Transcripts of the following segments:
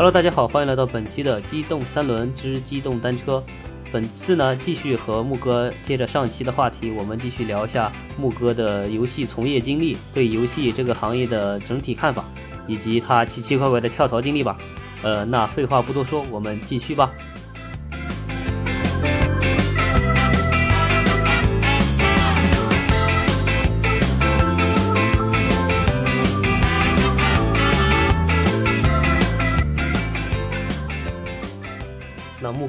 Hello，大家好，欢迎来到本期的机动三轮之机动单车。本次呢，继续和木哥接着上期的话题，我们继续聊一下木哥的游戏从业经历，对游戏这个行业的整体看法，以及他奇奇怪怪的跳槽经历吧。呃，那废话不多说，我们继续吧。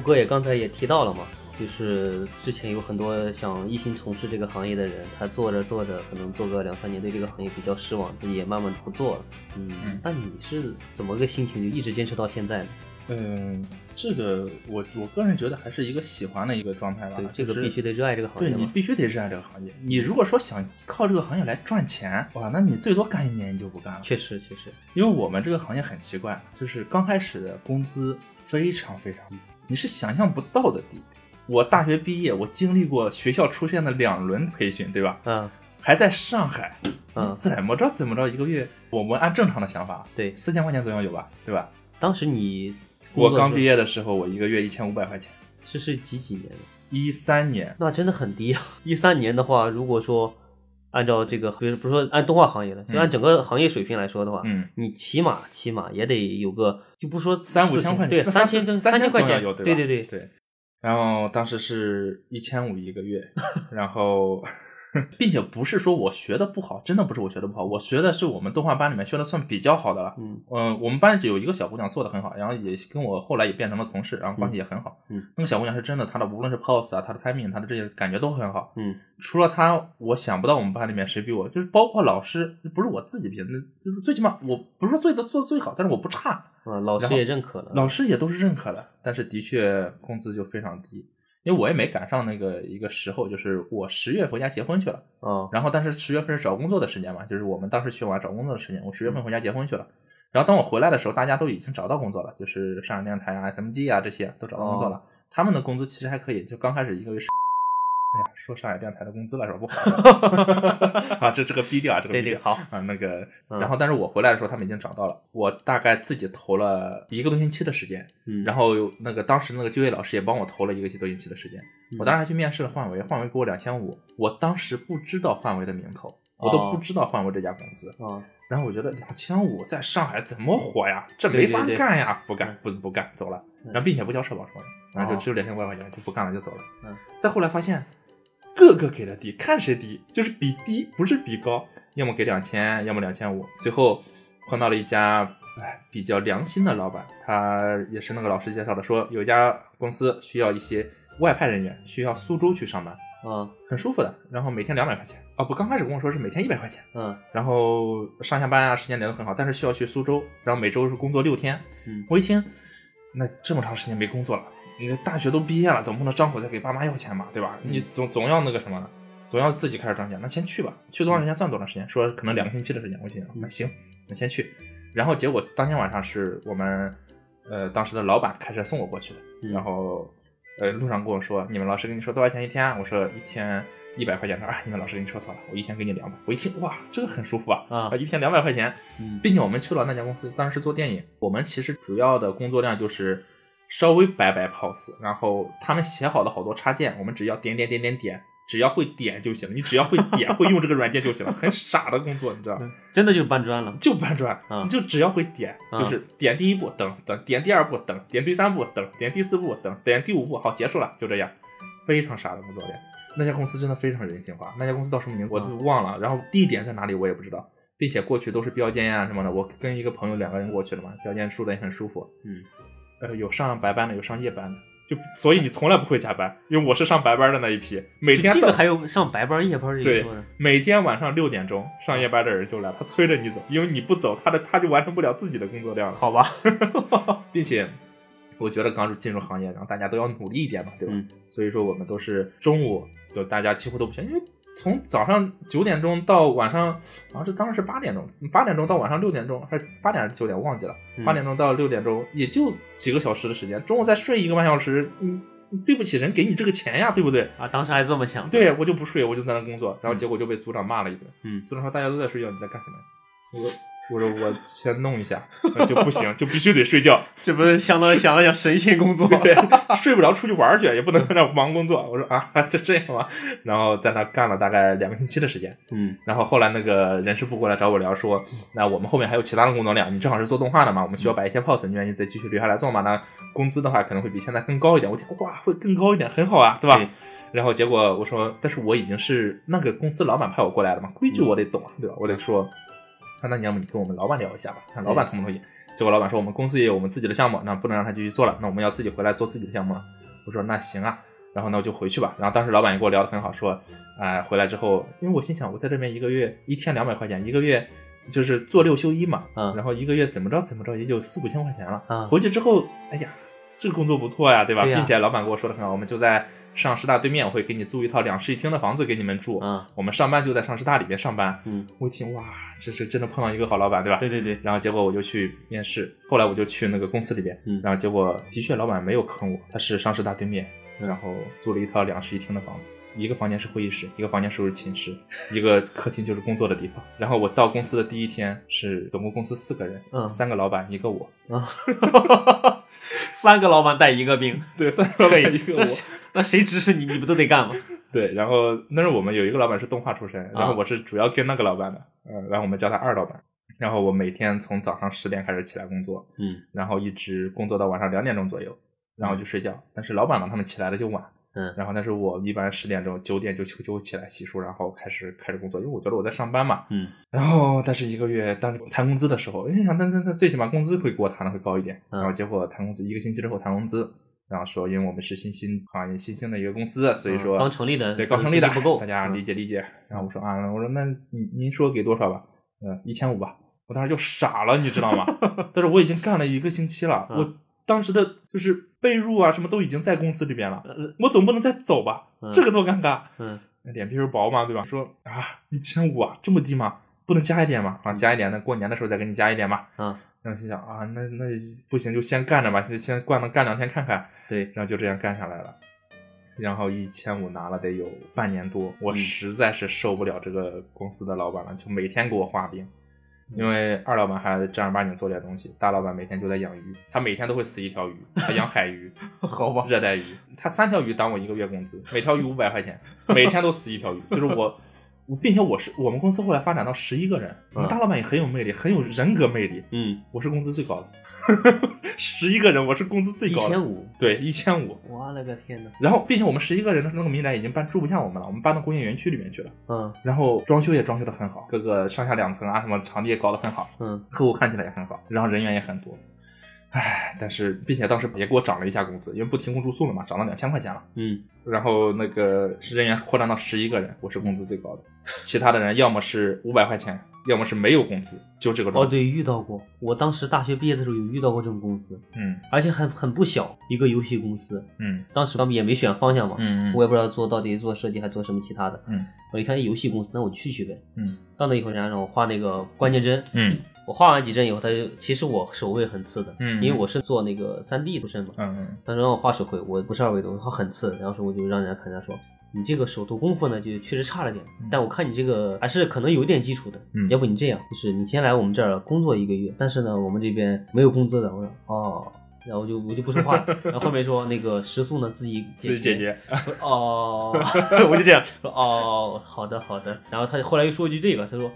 哥也刚才也提到了嘛，就是之前有很多想一心从事这个行业的人，他做着做着，可能做个两三年，对这个行业比较失望，自己也慢慢不做了。嗯，那你是怎么个心情，就一直坚持到现在呢？嗯，这个我我个人觉得还是一个喜欢的一个状态吧。对，这个必须得热爱这个行业。对你必须得热爱这个行业。你如果说想靠这个行业来赚钱，哇，那你最多干一年你就不干了。确实确实，因为我们这个行业很奇怪，就是刚开始的工资非常非常低，你是想象不到的低。我大学毕业，我经历过学校出现的两轮培训，对吧？嗯还在上海，嗯你怎么着怎么着一个月，我们按正常的想法，对。四千块钱左右有吧，对吧？当时你我刚毕业业的时候，我一个月一千五百块钱，是是几几年的？一三年，那真的很低啊！一三年的话，如果说按照这个，比如不是说按动画行业的，就按整个行业水平来说的话，嗯，你起码起码也得有个，就不说三五千块钱，对，三千三三千块钱，对对对对。然后当时是一千五一个月，然后，并且不是说我学的不好，真的不是我学的不好，我学的是我们动画班里面学的算比较好的了。嗯嗯，我们班只有一个小姑娘做的很好，然后也跟我后来也变成了同事，然后关系也很好。嗯，那个小姑娘是真的，她的无论是 pose 啊，她的 timing，她的这些感觉都很好。嗯除了她，我想不到我们班里面谁比我，就是包括老师，不是我自己评，那就是最起码我不是说最的做最好，但是我不差。嗯，老师也认可了，老师也都是认可的，但是的确工资就非常低，因为我也没赶上那个一个时候，就是我十月回家结婚去了，嗯，然后但是十月份是找工作的时间嘛，就是我们当时去玩找工作的时间，我十月份回家结婚去了，然后当我回来的时候，大家都已经找到工作了，就是上海电视台啊、SMG 啊这些都找到工作了，他们的工资其实还可以，就刚开始一个月是。哎呀，说上海电视台的工资了是吧？不好 啊，这这个逼掉啊，这个逼掉对对，好，啊，那个，嗯然后但是我回来的时候，他们已经找到了。我大概自己投了一个多星期的时间，嗯，然后那个当时那个就业老师也帮我投了一个多星期的时间。嗯我当时还去面试了范维，范维给我两千五，我当时不知道范维的名头，我都哦不知道范维这家公司。啊，然后我觉得两千五在上海怎么活呀？这没法对对对干呀！不干，不不干，走了。嗯然后并且不交社保什么的，然后就哦只有两千五百块钱，就不干了，就走了。嗯，再后来发现，个个给的低，看谁低，就是比低，不是比高，要么给两千，要么两千五。最后碰到了一家哎比较良心的老板，他也是那个老师介绍的，说有一家公司需要一些外派人员，需要苏州去上班，嗯，很舒服的，然后每天两百块钱。啊，不，刚开始跟我说是每天一百块钱，嗯然后上下班啊时间连得很好，但是需要去苏州，然后每周是工作六天。嗯，我一听，那这么长时间没工作了，你这大学都毕业了，总不能张口再给爸妈要钱吧，对吧？嗯你总总要那个什么，总要自己开始赚钱。那先去吧，去多长时间算多长时间，说可能两个星期的时间。我心想，那行，那先去。然后结果当天晚上是我们呃当时的老板开车送我过去的，嗯然后呃路上跟我说，你们老师跟你说多少钱一天啊？我说一天。一百块钱，他说啊，你们老师跟你说错了，我一天给你两百。我一听，哇，这个很舒服啊，啊一天两百块钱，嗯并且我们去了那家公司，当时是做电影。我们其实主要的工作量就是稍微摆摆 pose，然后他们写好的好多插件，我们只要点点点点点，只要会点就行了。你只要会点，会用这个软件就行了。很傻的工作，你知道吗？真的就搬砖了，就搬砖，啊你就只要会点，啊就是点第一步等等，点第二步等，点第三步等，点第四步等，点第五步好结束了，就这样，非常傻的工作量。那家公司真的非常人性化，那家公司叫什么名字我都忘了，然后地点在哪里我也不知道，并且过去都是标间呀、什么的。我跟一个朋友两个人过去了嘛，标间住的也很舒服，嗯，呃，有上白班的，有上夜班的，就所以你从来不会加班，因为我是上白班的那一批，每天这个还有上白班夜班这对一说的，每天晚上六点钟上夜班的人就来，他催着你走，因为你不走，他的他就完成不了自己的工作量了。好吧？并且我觉得刚入进入行业，然后大家都要努力一点嘛，对吧？嗯所以说我们都是中午，就大家几乎都不行，因为从早上九点钟到晚上，好像是当时是八点钟，八点钟到晚上六点钟，还是八点还是九点，我忘记了。嗯八点钟到六点钟，也就几个小时的时间，中午再睡一个半小时，嗯，对不起人给你这个钱呀，对不对？啊，当时还这么想，对，我就不睡，我就在那工作，然后结果就被组长骂了一顿。嗯组长说大家都在睡觉，你在干什么呀？我说我说我先弄一下，就不行，就必须得睡觉。这不是相当于想了想神仙工作？对，睡不着出去玩去，也不能在那忙工作。我说啊，就这样吧。然后在那干了大概两个星期的时间。嗯然后后来那个人事部过来找我聊说，那我们后面还有其他的工作量，你正好是做动画的嘛，我们需要摆一些 pose，你愿意再继续留下来做吗？那工资的话可能会比现在更高一点。我听哇，会更高一点，很好啊，对吧？对然后结果我说，但是我已经是那个公司老板派我过来的嘛，规矩我得懂啊，对吧？我得说，那那你要么你跟我们老板聊一下吧，看老板同不同意。结果老板说我们公司也有我们自己的项目，那不能让他继续做了，那我们要自己回来做自己的项目了。我说那行啊，然后那我就回去吧。然后当时老板也跟我聊得很好，说，哎、回来之后，因为我心想我在这边一个月一天两百块钱，一个月就是做六休一嘛，嗯然后一个月怎么着怎么着也就四五千块钱了。嗯回去之后，哎呀，这个工作不错呀，对吧？对呀并且老板跟我说的很好，我们就在上师大对面，我会给你租一套两室一厅的房子给你们住。啊我们上班就在上师大里面上班。嗯，我一听哇，这是真的碰到一个好老板，对吧？对对对，然后结果我就去面试，后来我就去那个公司里边，嗯然后结果的确老板没有坑我，他是上师大对面，然后租了一套两室一厅的房子，一个房间是会议室，一个房间是寝室，一个客厅就是工作的地方。然后我到公司的第一天是总共公司四个人，嗯三个老板一个我，啊，三个老板带一个兵，对，三个老板一个我那。谁那谁指使你，你不都得干吗？对，然后那是我们有一个老板是动画出身，然后我是主要跟那个老板的，呃，然后我们叫他二老板。然后我每天从早上十点开始起来工作，嗯然后一直工作到晚上两点钟左右，然后就睡觉。但是老板嘛，他们起来的就晚，嗯然后但是我一般十点钟、九点就就起来洗漱，然后开始开始工作，因为我觉得我在上班嘛。嗯然后但是一个月当时谈工资的时候，因为想那那那最起码工资会给我谈的会高一点，嗯然后结果谈工资一个星期之后谈工资，然后说因为我们是新兴行业新兴的一个公司，所以说嗯刚成立的对刚成立的不够大家嗯理解理解。然后我说啊，我说那您您说给多少吧？呃，一千五吧。我当时就傻了，你知道吗？但是我已经干了一个星期了，嗯我当时的就是被褥啊什么都已经在公司里边了，呃我总不能再走吧？嗯这个多尴尬。嗯脸皮又薄嘛，对吧？说啊，一千五啊，这么低吗？不能加一点吗？啊，加一点，那过年的时候再给你加一点吧。嗯，然后心想啊，那那不行，就先干着吧，先先干了干两天看看。对，然后就这样干下来了。然后一千五拿了得有半年多，我嗯实在是受不了这个公司的老板了，就每天给我画饼。嗯因为二老板还正儿八经做点东西，大老板每天就在养鱼，他每天都会死一条鱼，他养海鱼、好吧，热带鱼，他三条鱼当我一个月工资，每条鱼五百块钱，每天都死一条鱼，就是我。我并且我是我们公司后来发展到十一个人，我们大老板也很有魅力，很有人格魅力。嗯，我是工资最高的，十一个人我是工资最一高的，千五，对一千五。我勒个天呐，然后，并且我们十一个人的那个民宅已经搬住不下我们了，我们搬到工业园区里面去了。嗯然后装修也装修的很好，各个上下两层啊，什么场地也搞得很好，嗯客户看起来也很好，然后人员也很多。唉，但是并且当时也给我涨了一下工资，因为不提供住宿了嘛，涨到两千块钱了。嗯然后那个人员扩张到十一个人，我是工资最高的，其他的人要么是五百块钱，要么是没有工资，就这个状哦，对，遇到过。我当时大学毕业的时候有遇到过这种公司，嗯而且很很不小，一个游戏公司。嗯当时他们也没选方向嘛，嗯我也不知道做到底做设计还做什么其他的。嗯我一看游戏公司，那我去去呗。嗯到那以后，人家让我画那个关键帧，嗯我画完几帧以后，他就其实我手绘很次的，嗯因为我是做那个三 D 出身嘛。嗯他说让我画手绘，我不是二维的，我画很次，然后说我就让人家看，人家说你这个手头功夫呢就确实差了点，嗯但我看你这个还是可能有点基础的，嗯要不你这样，就是你先来我们这儿工作一个月，但是呢我们这边没有工资的，我说哦。然后我就我就不说话了，然后后面说那个食宿呢自己自己解决。哦，我就这样说哦，好的好的。然后他后来又说一句这个，他说，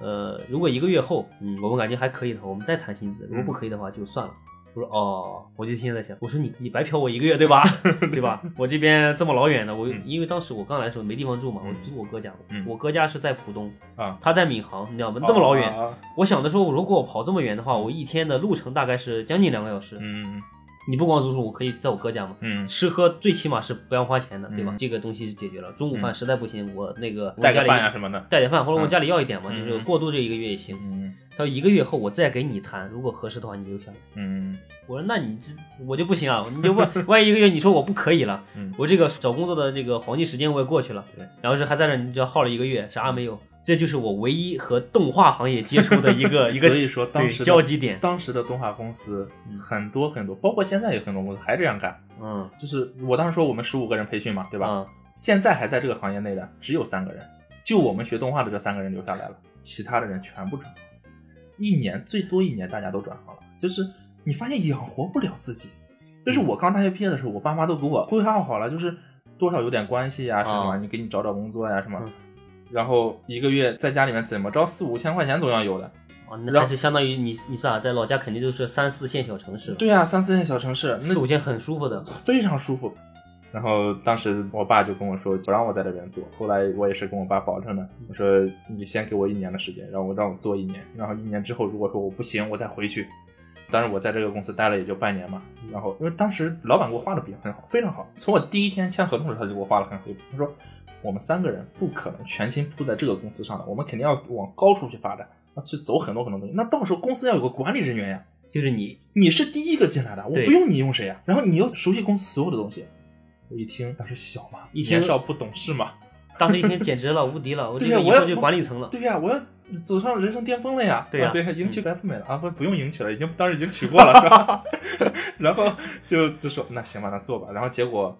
呃，如果一个月后，嗯，我们感觉还可以的话，我们再谈薪资；如果不可以的话，就算了。我说哦，我就现在想，我说你你白嫖我一个月对吧？对吧？我这边这么老远的，我、嗯因为当时我刚来的时候没地方住嘛，我住我哥家，嗯我哥家是在浦东，啊，他在闵行，你知道吗？那么老远，啊我想的说，如果我跑这么远的话，我一天的路程大概是将近两个小时。嗯你不光住宿，我可以在我哥家嘛，嗯吃喝最起码是不要花钱的，对吧？嗯这个东西是解决了。中午饭实在不行，我那个我家里饭啊什么的。带点饭，或者我嗯家里要一点嘛，嗯就是过渡这一个月也行。嗯他说一个月后我再给你谈，如果合适的话你留下来。嗯我说那你这我就不行啊，你就万 万一一个月你说我不可以了，嗯我这个找工作的这个黄金时间我也过去了，对，然后这还在这你知道耗了一个月，啥也没有。这就是我唯一和动画行业接触的一个 一个所以说当时的交集点。当时的动画公司嗯很多很多，包括现在有很多公司还这样干。嗯，就是我当时说我们十五个人培训嘛，对吧？嗯现在还在这个行业内的只有三个人，就我们学动画的这三个人留下来了，其他的人全部转行。一年最多一年大家都转行了，就是你发现养活不了自己。就是我刚大学毕业的时候，我爸妈都给我规划好了，就是多少有点关系呀、什么，啊你给你找找工作呀什么，嗯然后一个月在家里面怎么着四五千块钱总要有的。啊，那是相当于你你算啊，在老家肯定都是三四线小城市，，对呀、三四线小城市，那四五线很舒服的。非常舒服。然后当时我爸就跟我说，不让我在这边做。后来我也是跟我爸保证的，我说你先给我一年的时间，让我让我做一年，然后一年之后如果说我不行，我再回去。当然我在这个公司待了也就半年嘛，然后因为当时老板给我画的饼很好，非常好。从我第一天签合同的时候，他就给我画了很好的饼，他说我们三个人不可能全心扑在这个公司上的，我们肯定要往高处去发展，要去走很多很多东西。那到时候公司要有个管理人员呀，就是你你是第一个进来的，我不用你用谁呀？然后你又熟悉公司所有的东西。我一听，当时小嘛，一听年少不懂事嘛，当时一听简直了无敌了，我这对呀我要个以后就管理层了。对呀，我要走上人生巅峰了呀！对呀啊对，迎娶白富美了啊，不不用迎娶了，已经当时已经娶过了，是吧？然后就就说那行吧，那做吧。然后结果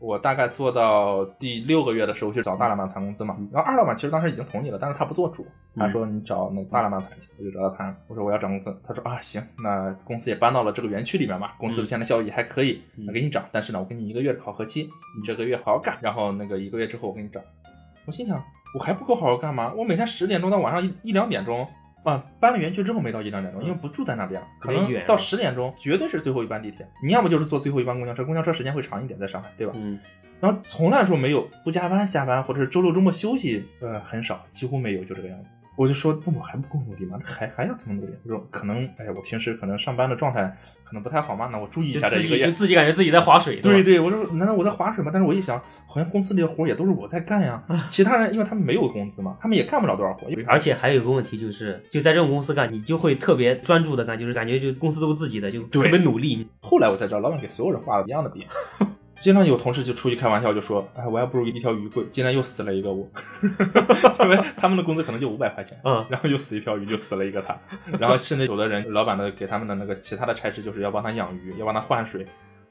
我大概做到第六个月的时候去找大老板谈工资嘛，然后二老板其实当时已经同意了，但是他不做主，他说你找那大老板谈去，我就找他谈，我说我要涨工资，他说啊行，那公司也搬到了这个园区里面嘛，公司现在效益还可以，嗯那给你涨，但是呢，我给你一个月的考核期，你这个月好好干，然后那个一个月之后我给你涨。我心想，我还不够好好干吗？我每天十点钟到晚上一一两点钟啊，搬了园区之后没到一两点钟，因为不住在那边，可能到十点钟绝对是最后一班地铁，你要么就是坐最后一班公交车，公交车时间会长一点，在上海，对吧？嗯，然后从来说没有不加班下班，或者是周六周末休息，呃，很少，几乎没有，就这个样子。我就说，那我还不够努力吗？还还要怎么努力？我说可能，哎，我平时可能上班的状态可能不太好嘛，那我注意一下这一个月就。自己感觉自己在划水，对对，我说难道我在划水吗？但是我一想，好像公司里的活儿也都是我在干呀，其他人因为他们没有工资嘛，他们也干不了多少活。而且还有一个问题就是，就在这种公司干，你就会特别专注的干，就是感觉就公司都是自己的，就特别努力。后来我才知道，老板给所有人画了一样的饼。经常有同事就出去开玩笑，就说：“哎，我还不如一条鱼贵。”今天又死了一个我，因为他们的工资可能就五百块钱，嗯，然后又死一条鱼，就死了一个他。然后甚至有的人，老板的给他们的那个其他的差事就是要帮他养鱼，要帮他换水，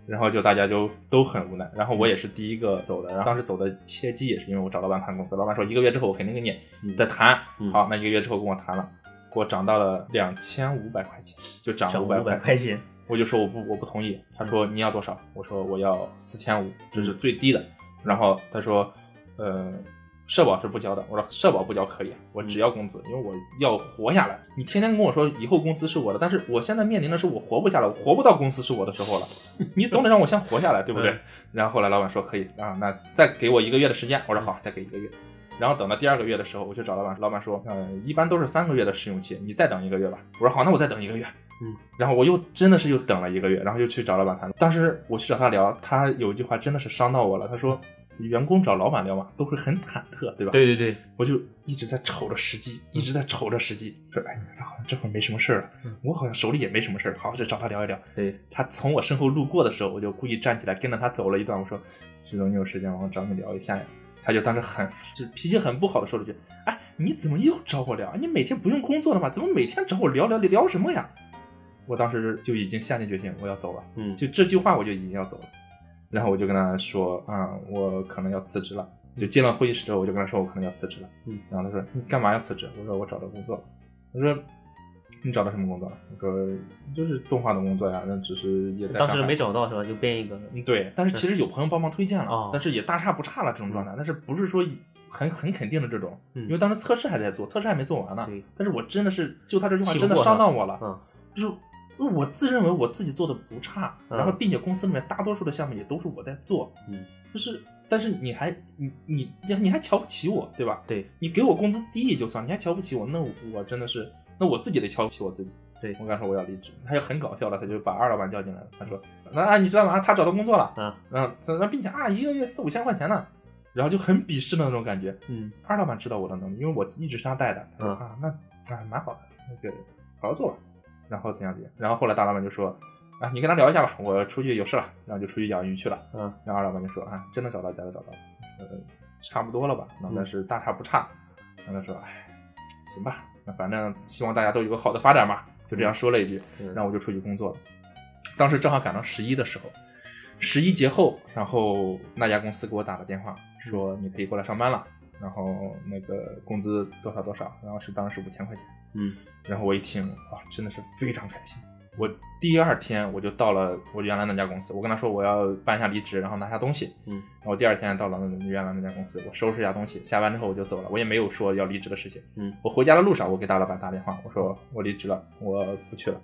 然后就大家就都很无奈。然后我也是第一个走的，然后当时走的切机也是因为我找老板谈工资，老板说一个月之后我肯定给你嗯再谈。嗯好，那一个月之后跟我谈了，给我涨到了两千五百块钱，就涨涨五百块钱，我就说我不我不同意，他说你要多少？我说我要四千五，这是最低的。然后他说，呃，社保是不交的。我说社保不交可以，我只要工资，因为我要活下来。你天天跟我说以后公司是我的，但是我现在面临的是我活不下来，我活不到公司是我的时候了。你总得让我先活下来，对不对？嗯然后后来老板说可以啊，那再给我一个月的时间。我说好，再给一个月。然后等到第二个月的时候，我去找老板，老板说，呃，一般都是三个月的试用期，你再等一个月吧。我说好，那我再等一个月。嗯，然后我又真的是又等了一个月，然后又去找老板谈。当时我去找他聊，他有一句话真的是伤到我了。他说，员工找老板聊嘛，都会很忐忑，对吧？对对对，我就一直在瞅着时机，一直在瞅着时机，说，哎，他好像这会儿没什么事儿了嗯，我好像手里也没什么事儿，好，再找他聊一聊。对，他从我身后路过的时候，我就故意站起来跟着他走了一段。我说：“徐总，你有时间吗？我找你聊一下呀。”他就当时很就是脾气很不好的说了句：“哎，你怎么又找我聊？你每天不用工作了吗？怎么每天找我聊聊聊什么呀？”我当时就已经下定决心我要走了，嗯，就这句话我就已经要走了。然后我就跟他说：“啊、我可能要辞职了。”就进了会议室之后，我就跟他说：“我可能要辞职了。”嗯，然后他说：“你干嘛要辞职？”我说：“我找到工作了。”他说：“你找到什么工作了？”我说：“就是动画的工作呀，那只是也在当时没找到是吧？就编一个，嗯，对，但是其实有朋友帮忙推荐了，哦但是也大差不差了这种状态，但是不是说很很肯定的这种，嗯因为当时测试还在做，测试还没做完呢对。但是我真的是就他这句话真的伤到我了，嗯就是我自认为我自己做的不差，嗯然后并且公司里面大多数的项目也都是我在做，嗯，就是但是你还你你你你还瞧不起我，对吧？对，你给我工资低也就算，你还瞧不起我，那我真的是，那我自己得瞧不起我自己。对我跟他说我要离职，他就很搞笑了，他就把二老板叫进来了，他说：“那啊，你知道吗？他找到工作了，嗯，嗯，他并且啊，一个月四五千块钱呢，然后就很鄙视的那种感觉。嗯二老板知道我的能力，因为我一直是他带的，嗯啊，那啊蛮好的，那个好好做吧。然后怎样怎样，然后后来大老板就说：啊，你跟他聊一下吧，我出去有事了，然后就出去养鱼去了。嗯然后二老板就说：“啊，真的找到家的找到了，呃，差不多了吧？但是大差不差。然后他说：“哎，行吧，那反正希望大家都有个好的发展嘛。”就这样说了一句，嗯然后我就出去工作了。当时正好赶上十一的时候，十一节后，然后那家公司给我打了电话，说你可以过来上班了。然后那个工资多少多少，然后是当时五千块钱。嗯然后我一听，哇，真的是非常开心。我第二天我就到了我原来那家公司，我跟他说我要办一下离职，然后拿下东西。嗯然后第二天到了那原来那家公司，我收拾一下东西，下班之后我就走了，我也没有说要离职的事情。嗯我回家的路上，我给大老板打电话，我说我离职了，我不去了，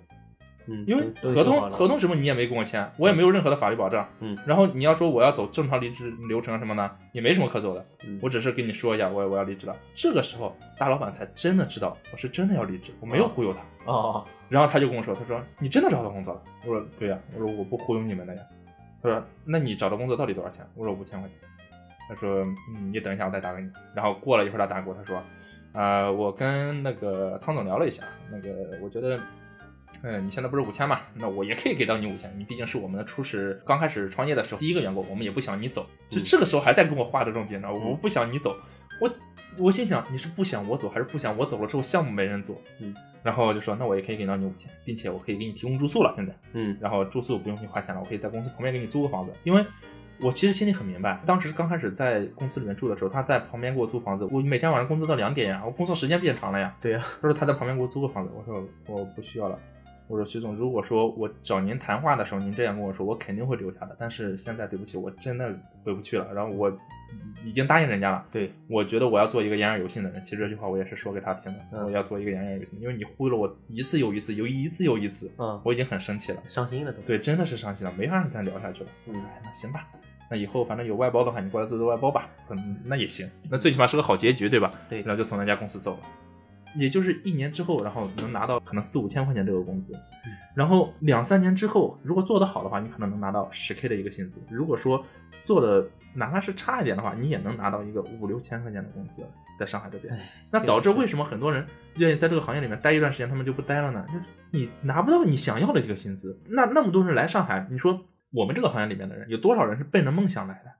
嗯，因为合同合同什么你也没跟我签，我也没有任何的法律保障。嗯然后你要说我要走正常离职流程什么的，也没什么可走的。嗯我只是跟你说一下，我我要离职了。这个时候，大老板才真的知道我是真的要离职，我没有忽悠他。哦然后他就跟我说，他说你真的找到工作了？我说对呀、我说我不忽悠你们的呀。他说那你找到工作到底多少钱？我说五千块钱。他说嗯，你等一下，我再打给你。然后过了一会儿，他打给我，他说，呃，我跟那个汤总聊了一下，那个我觉得。嗯，你现在不是五千嘛？那我也可以给到你五千。你毕竟是我们的初始，刚开始创业的时候第一个员工，我们也不想你走。就这个时候还在跟我画着重点，你知道吗？嗯我不想你走，我我心想你是不想我走，还是不想我走了之后项目没人做？嗯，然后我就说那我也可以给到你五千，并且我可以给你提供住宿了。现在，嗯然后住宿不用你花钱了，我可以在公司旁边给你租个房子，因为我其实心里很明白，当时刚开始在公司里面住的时候，他在旁边给我租房子，我每天晚上工作到两点呀，我工作时间变长了呀。对呀他说他在旁边给我租个房子，我说我不需要了。我说徐总，如果说我找您谈话的时候您这样跟我说，我肯定会留下的。但是现在对不起，我真的回不去了。然后我已经答应人家了，对我觉得我要做一个言而有信的人。其实这句话我也是说给他听的，嗯我要做一个言而有信，因为你忽悠了我一次又一次，又一次又一次，嗯我已经很生气了。伤心了都对，真的是伤心了，没法再聊下去了。嗯哎，那行吧，那以后反正有外包的话，你过来做做外包吧。嗯，那也行，那最起码是个好结局，对吧？对然后就从那家公司走了。也就是一年之后，然后能拿到可能四五千块钱这个工资，嗯然后两三年之后，如果做得好的话，你可能能拿到十 k 的一个薪资。如果说做的哪怕是差一点的话，你也能拿到一个五六千块钱的工资，在上海这边。哎那导致为什么很多人愿意在这个行业里面待一段时间，他们就不待了呢？就是你拿不到你想要的这个薪资。那那么多人来上海，你说我们这个行业里面的人有多少人是奔着梦想来的？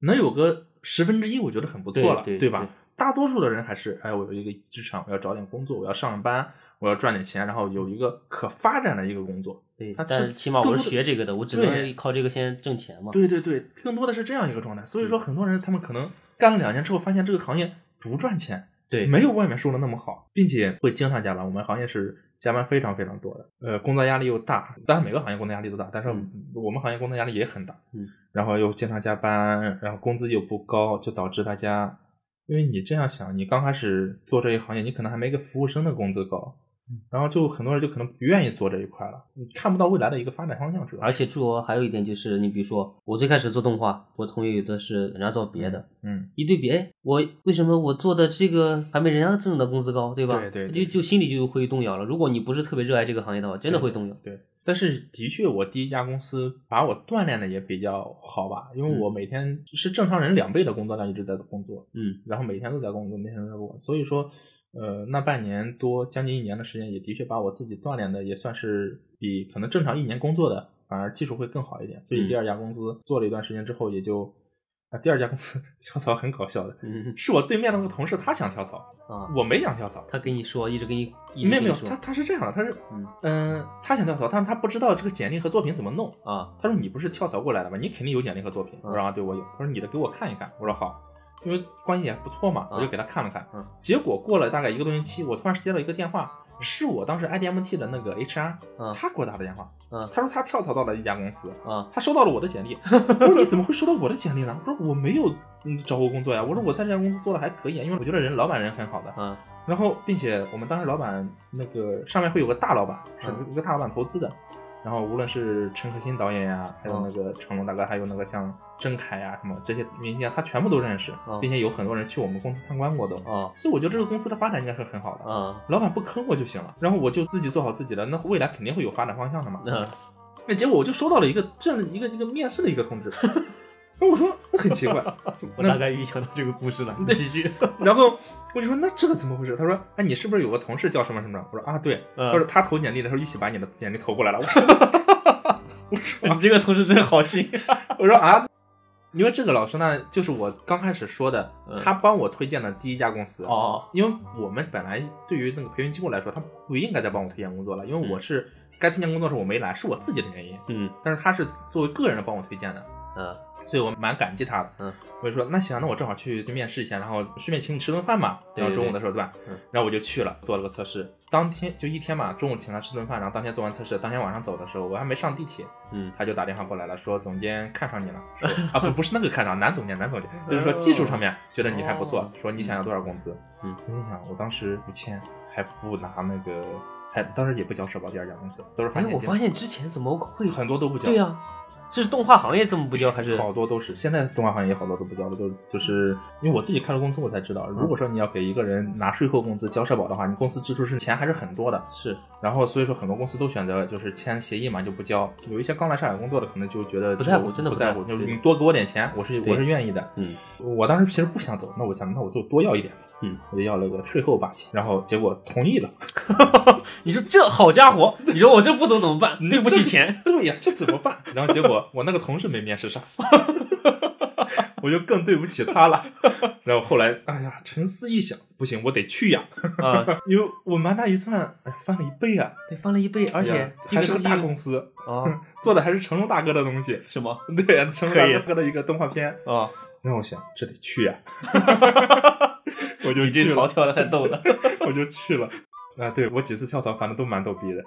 能有个十分之一，我觉得很不错了，吧对对对？大多数的人还是，哎，我有一个职场，我要找点工作，我要上班，我要赚点钱，然后有一个可发展的一个工作。对，他但是起码我是学这个的，我只能靠这个先挣钱嘛。对对对，更多的是这样一个状态。所以说，很多人他们可能干了两年之后，发现这个行业不赚钱，对没有外面说的那么好，并且会经常加班。我们行业是加班非常非常多的，呃，工作压力又大。当然每个行业工作压力都大，但是嗯我们行业工作压力也很大。嗯，然后又经常加班，然后工资又不高，就导致大家，因为你这样想，你刚开始做这一行业，你可能还没个服务生的工资高。然后就很多人就可能不愿意做这一块了，你看不到未来的一个发展方向，主要而且做还有一点就是，你比如说我最开始做动画，我同学有的是人家做别的，嗯，一对比，哎，我为什么我做的这个还没人家挣的工资高，对吧？对对对就就心里就会动摇了。如果你不是特别热爱这个行业的话，真的会动摇。对，但是的确，我第一家公司把我锻炼的也比较好吧，因为我每天是正常人两倍的工作量一直在工作，嗯。然后每天都在工作，每天都在工作，所以说，呃，那半年多将近一年的时间，也的确把我自己锻炼的也算是比可能正常一年工作的反而技术会更好一点，所以嗯。第二家公司做了一段时间之后，也就啊，第二家公司 跳槽很搞笑的，嗯是我对面那个同事他想跳槽，啊，我没想跳槽，他跟你说，一直跟你，没有没有，他他是这样的，他是嗯嗯、他想跳槽，但是他不知道这个简历和作品怎么弄。啊他说你不是跳槽过来的吗？你肯定有简历和作品。嗯我说啊，对我有。他说你的给我看一看。我说好，因为关系也不错嘛，嗯我就给他看了看。嗯结果过了大概一个多星期，我突然接到一个电话，是我当时 IDMT 的那个 HR，、嗯他给我打的电话。嗯他说他跳槽到了一家公司，啊他收到了我的简历。我说你怎么会收到我的简历呢？我说我没有嗯找过工作呀。我说我在这家公司做的还可以啊，因为我觉得人老板人很好的。啊然后，并且我们当时老板那个上面会有个大老板，是嗯一个大老板投资的。然后无论是陈可辛导演呀，还有那个成龙大哥，还有那个像郑恺呀什么这些明星啊，他全部都认识，嗯并且有很多人去我们公司参观过都。啊所以我觉得这个公司的发展应该是很好的。啊老板不坑我就行了，然后我就自己做好自己的，那未来肯定会有发展方向的嘛。嗯那结果我就收到了一个这样的一个一个面试的一个通知，我说那很奇怪，我大概预想到这个故事了，继续。然后我就说那这个怎么回事？他说哎你是不是有个同事叫什么什么？我说啊对，嗯他说他投简历的时候一起把你的简历投过来了。我说 我说你这个同事真好心。我说啊，因为这个老师呢，就是我刚开始说的嗯，他帮我推荐的第一家公司。哦因为我们本来对于那个培训机构来说，他不应该再帮我推荐工作了，因为我是该推荐工作的时候我没来，是我自己的原因。嗯但是他是作为个人的帮我推荐的，嗯所以我蛮感激他的。嗯，我就说那行，那我正好去去面试一下，然后顺便请你吃顿饭嘛。然后中午的时候对吧？嗯然后我就去了，做了个测试。当天就一天嘛，中午请他吃顿饭，然后当天做完测试，当天晚上走的时候，我还没上地铁，嗯他就打电话过来了，说总监看上你了，啊不不是那个看上，男总监男总监，就是说技术上面觉得你还不错哦，说你想要多少工资？嗯我心想我当时五千，还不拿那个，还当时也不交社保，第二家公司都是发哎，现金，我发现之前怎么会很多都不交，对呀、这是动画行业这么不交还是？好多都是，现在动画行业好多都不交了，都就是因为我自己开了公司，我才知道，如果说你要给一个人拿税后工资交社保的话，你公司支出是钱还是很多的。是然后所以说很多公司都选择就是签协议嘛，就不交。有一些刚来上海工作的可能就觉得不在乎真的不在乎，就是你多给我点钱，我是我是愿意的。嗯我当时其实不想走，那我想那我就多要一点吧，嗯，我就要了个税后八千，然后结果同意了。你说这好家伙，你说我这不走怎么办？对不起钱。对呀，这怎么办？然后结果我那个同事没面试上，我就更对不起他了。然后后来，哎呀，沉思一想，不行，我得去呀，啊，因为我满打一算，哎，翻了一倍啊，对，翻了一倍，而哎且呀还是个大公司司，啊，做的还是成龙大哥的东西。是吗对呀，成龙大哥的一个动画片。啊？然后我想，这得去呀，我就你这去了，槽跳的太逗了。我就去了。啊，对我几次跳槽，反正都蛮逗逼的。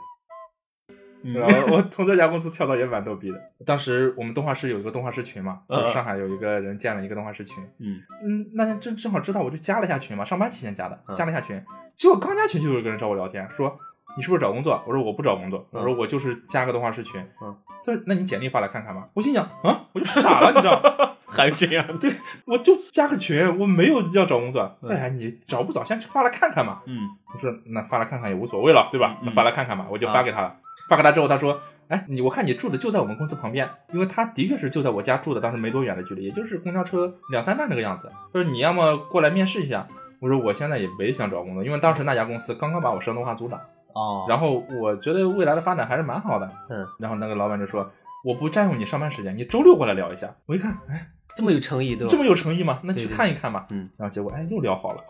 嗯然后我从这家公司跳槽也蛮逗逼的。当时我们动画室有一个动画师群嘛，嗯就是上海有一个人建了一个动画师群。嗯嗯，那天正正好知道，我就加了一下群嘛，上班期间加的，嗯加了一下群。结果刚加群就有一个人找我聊天，说你是不是找工作？我说我不找工作，嗯我说我就是加个动画师群。嗯，他说那你简历发来看看吧。我心想啊，我就傻了，你知道吗？还这样？对，我就加个群，我没有要找工作。嗯哎呀，你找不找先发来看看嘛。嗯我说那发来看看也无所谓了，对吧？嗯那发来看看吧，我就发给他了。发给他之后，他说：“哎，你我看你住的就在我们公司旁边，因为他的确是就在我家住的，当时没多远的距离，也就是公交车两三站那个样子。他说你要么过来面试一下。”我说我现在也没想找工作，因为当时那家公司刚刚把我升动画组长，哦，然后我觉得未来的发展还是蛮好的。嗯，然后那个老板就说：“我不占用你上班时间，你周六过来聊一下。”我一看，哎，这么有诚意，对吧？这么有诚意吗？那去看一看吧。嗯，然后结果哎又聊好了，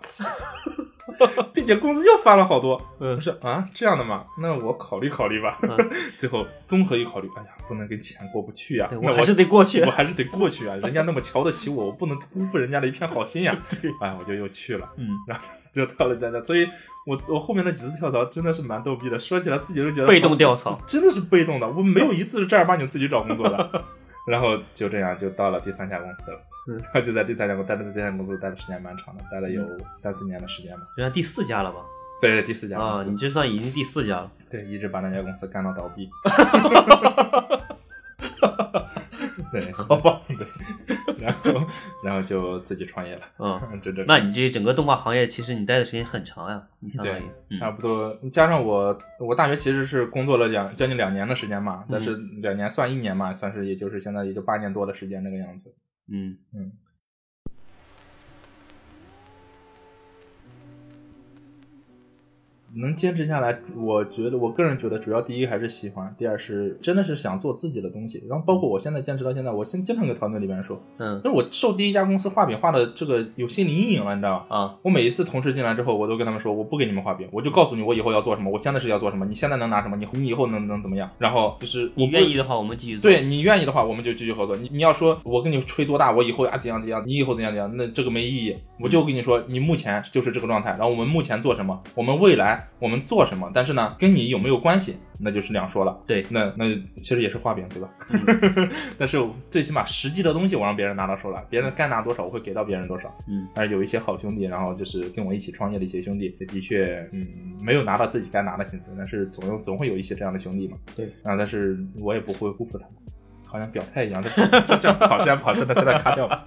并且工资又翻了好多。嗯我说啊这样的吗？那我考虑考虑吧。嗯 最后综合一考虑，哎呀，不能跟钱过不去呀、那我还是得过去我。还是得过去啊！人家那么瞧得起我，我不能辜负人家的一片好心呀、对，哎，我就又去了，嗯，然后就到了在那，所以我我后面那几次跳槽真的是蛮逗逼的，说起来自己都觉得被动跳槽。真的是被动的，我没有一次是正儿八经自己找工作的。然后就这样就到了第三家公司了，嗯然后就在第三家公司待在第三家公司待的时间蛮长的，待了有三四年的时间吧。这算第四家了吧？对，第四家公啊，你这算已经第四家了。对，一直把那家公司干到倒闭。对，好吧。对，然后然后就自己创业了。嗯，这这，那你这整个动画行业，其实你待的时间很长呀，你相当于对，嗯差不多加上我，我大学其实是工作了两将近两年的时间嘛，但是两年算一年嘛，算是也就是现在也就八年多的时间那个样子。嗯嗯。能坚持下来，我觉得我个人觉得，主要第一还是喜欢，第二是真的是想做自己的东西。然后包括我现在坚持到现在，我现经常跟团队里边说，嗯就是我受第一家公司画饼画的这个有心理阴影了，你知道吧？啊我每一次同事进来之后，我都跟他们说，我不给你们画饼，我就告诉你我以后要做什么，我现在是要做什么，你现在能拿什么，你你以后能能怎么样？然后就是你我愿意的话，我们继续做。对你愿意的话，我们就继续合作。你你要说我跟你吹多大，我以后啊怎样怎样，你以后怎样怎样，那这个没意义。我就跟你说，你目前就是这个状态，然后我们目前做什么，我们未来我们做什么，但是呢，跟你有没有关系，那就是两说了。对那那其实也是画饼，对吧？但是最起码实际的东西我让别人拿到手了，别人该拿多少，我会给到别人多少。嗯但是有一些好兄弟，然后就是跟我一起创业的一些兄弟，的确，嗯，没有拿到自己该拿的薪资，但是总有总会有一些这样的兄弟嘛。对啊，但是我也不会辜负他们，好像表态一样，这这 这样跑这样跑，真的真的卡掉吧。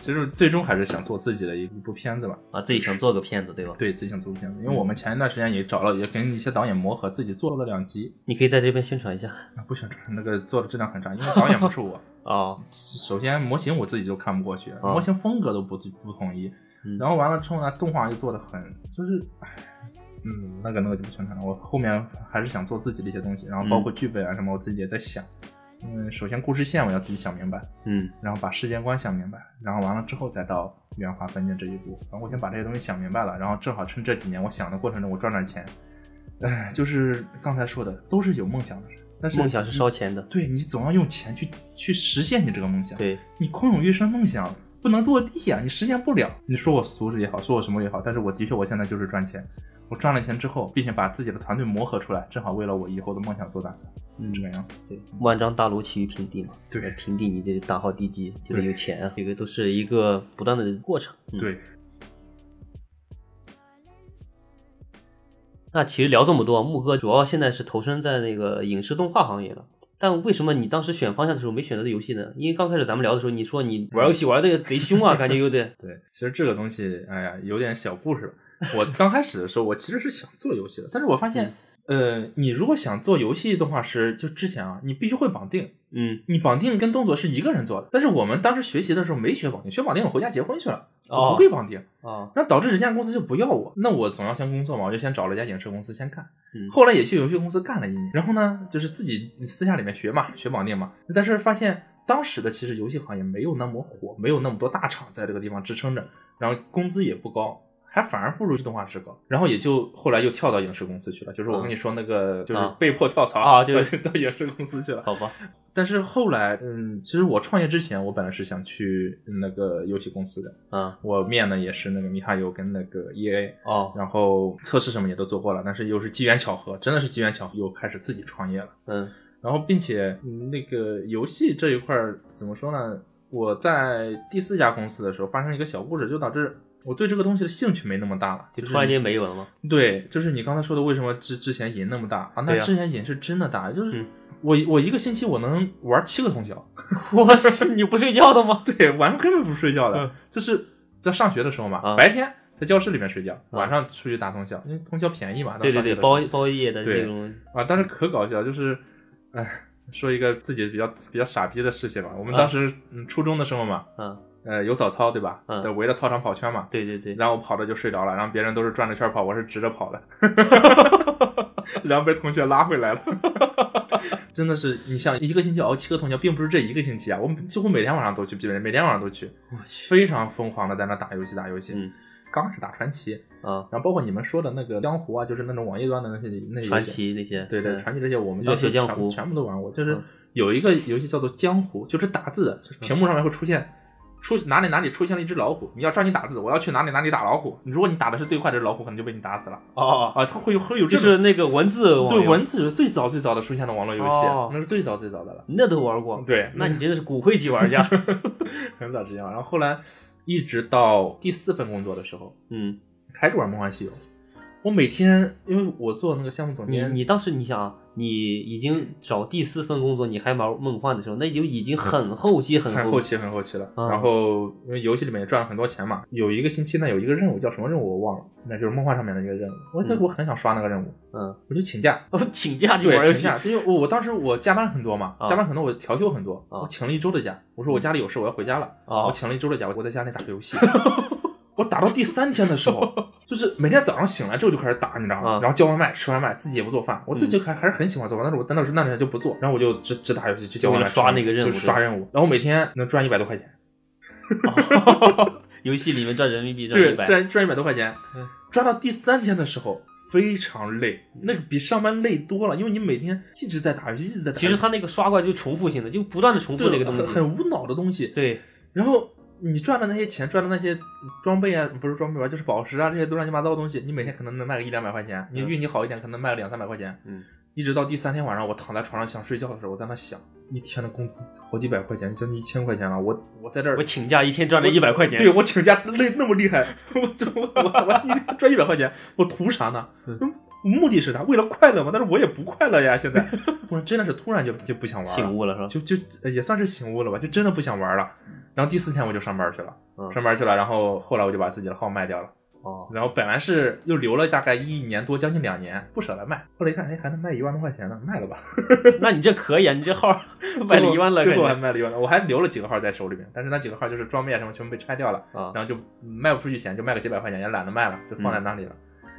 其实最终还是想做自己的一部片子吧，啊，自己想做个片子，对吧？对自己想做个片子，因为我们前一段时间也找了，也跟一些导演磨合，自己做了两集，你可以在这边宣传一下。啊不宣传，那个做的质量很差，因为导演不是我，哦，首先模型我自己就看不过去，啊模型风格都不不统一，嗯然后完了之后呢，动画又做的很，就是，唉，嗯，那个那个就不宣传了。我后面还是想做自己的一些东西，然后包括剧本啊什么，我自己也在想。嗯，首先故事线我要自己想明白，嗯然后把世界观想明白，然后完了之后再到原画分镜这一步。然后我先把这些东西想明白了，然后正好趁这几年我想的过程中我赚赚钱。哎，就是刚才说的，都是有梦想的人，但是梦想是烧钱的。对你总要用钱去去实现你这个梦想。对，你空有一身梦想不能落地啊、你实现不了。你说我俗质也好，说我什么也好，但是我的确我现在就是赚钱。我赚了钱之后，并且把自己的团队磨合出来，正好为了我以后的梦想做打算，嗯这个样子。对，万丈大楼起于平地嘛。对平地你得打好地基，就得有钱啊，这个都是一个不断的过程。嗯对，那其实聊这么多，木哥主要现在是投身在那个影视动画行业了。但为什么你当时选方向的时候没选择的游戏呢？因为刚开始咱们聊的时候，你说你玩游戏玩的贼凶啊，感觉有点 对，其实这个东西，哎呀，有点小故事。我刚开始的时候，我其实是想做游戏的，但是我发现，呃，你如果想做游戏动画师，就之前啊，你必须会绑定，嗯你绑定跟动作是一个人做的。但是我们当时学习的时候没学绑定，学绑定我回家结婚去了，我哦不会绑定，啊那导致人家公司就不要我。那我总要先工作嘛，我就先找了一家影视公司先干。嗯后来也去游戏公司干了一年，然后呢，就是自己私下里面学嘛，学绑定嘛。但是发现当时的其实游戏行业没有那么火，没有那么多大厂在这个地方支撑着，然后工资也不高。还反而不如动画师高，然后也就后来又跳到影视公司去了，就是我跟你说那个，就是啊被迫跳槽啊就 到影视公司去了。好吧，但是后来，嗯，其实我创业之前，我本来是想去那个游戏公司的，嗯我面的也是那个米哈游跟那个 E A，哦然后测试什么也都做过了，但是又是机缘巧合，真的是机缘巧合，又开始自己创业了。嗯然后，并且、嗯那个游戏这一块儿怎么说呢？我在第四家公司的时候发生一个小故事，就导致我对这个东西的兴趣没那么大了，就突然间没有了吗？对，就是你刚才说的，为什么之之前瘾那么大啊？那之前瘾是真的大，就是嗯我我一个星期我能玩七个通宵，我是你不睡觉的吗？对，晚上根本不睡觉的，嗯就是在上学的时候嘛，啊白天在教室里面睡觉，晚上出去打通宵，因为通宵便宜嘛。对对对，包包夜的对那种啊，但是可搞笑，就是，哎，说一个自己比较比较傻逼的事情吧。我们啊当时、嗯初中的时候嘛，啊，呃有早操对吧？嗯得围着操场跑圈嘛。对对对，然后我跑着就睡着了，然后别人都是转着圈跑，我是直着跑的，然后被同学拉回来了。真的是，你像一个星期熬七个通宵，并不是这一个星期啊，我们几乎每天晚上都去，每天晚上都去，我去非常疯狂的在那打游戏打游戏。嗯刚开始打传奇，啊，然后包括你们说的那个江湖啊，就是那种网页端的那些那些传奇那些对对，嗯传奇这些我们热当时全部都玩过。就是嗯有一个游戏叫做江湖，就是打字的，就是屏幕上面会出现出哪里哪里出现了一只老虎，你要抓紧打字，我要去哪里哪里打老虎。如果你打的是最快的老虎，可能就被你打死了哦，啊！它会有会有就这种是那个文字对文字最早最早的出现的网络游戏哦，那是最早最早的了。那都玩过，对，那你真的是骨灰级玩家。很早之前玩，然后后来一直到第四份工作的时候，嗯，还是玩《梦幻西游》。我每天因为我做那个项目总监，你当时你想啊，你已经找第四份工作，你还玩梦幻的时候，那就已经很后期很后很后期很后期了。啊然后因为游戏里面也赚了很多钱嘛，有一个星期呢有一个任务叫什么任务我忘了，那就是梦幻上面的一个任务。我嗯我很想刷那个任务，嗯，我就请假。哦，请假就，玩游戏，因为我我当时我加班很多嘛，啊加班很多，我调休很多，啊我请了一周的假。我说我家里有事，我要回家了，啊我请了一周的假，我在家里打游戏。我打到第三天的时候，就是每天早上醒来之后就开始打，你知道吗？啊然后叫外卖，吃外卖，自己也不做饭。我自己还、还是很喜欢做饭，但是我但那时候那两天就不做，然后我就只只打游戏，就叫外卖，刷那个任务就刷任务，然后每天能赚一百多块钱。游戏里面赚人民币 赚对一，百，赚赚一百多块钱嗯，赚到第三天的时候非常累，那个比上班累多了，因为你每天一直在打游戏，一直在打。其实他那个刷怪就重复性的，就不断的重复那个东西很。很无脑的东西。对，然后你赚的那些钱，赚的那些装备啊，不是装备吧，就是宝石啊，这些都乱七八糟的东西，你每天可能能卖个一两百块钱，你嗯运气好一点，可能卖个两三百块钱。嗯，一直到第三天晚上，我躺在床上想睡觉的时候，我在那想，一天的工资好几百块钱，将近一千块钱了，我我在这儿我请假一天赚了一百块钱。对我请假累那么厉害，我我我我一天赚一百块钱，我图啥呢？嗯目的是啥？为了快乐吗？但是我也不快乐呀，现在 不是真的是突然就就不想玩了，醒悟了是吧？就就呃也算是醒悟了吧，就真的不想玩了。然后第四天我就上班去了，嗯上班去了，然后后来我就把自己的号卖掉了，哦，然后本来是又留了大概一年多，将近两年，不舍得卖。后来一看，哎，还能卖一万多块钱呢，卖了吧，那你这可以啊，你这号卖了一万 了，最后还卖了一万多，我还留了几个号在手里面，但是那几个号就是装备啊什么全部被拆掉了。啊，然后就卖不出去钱，就卖个几百块钱，也懒得卖了，就放在那里了。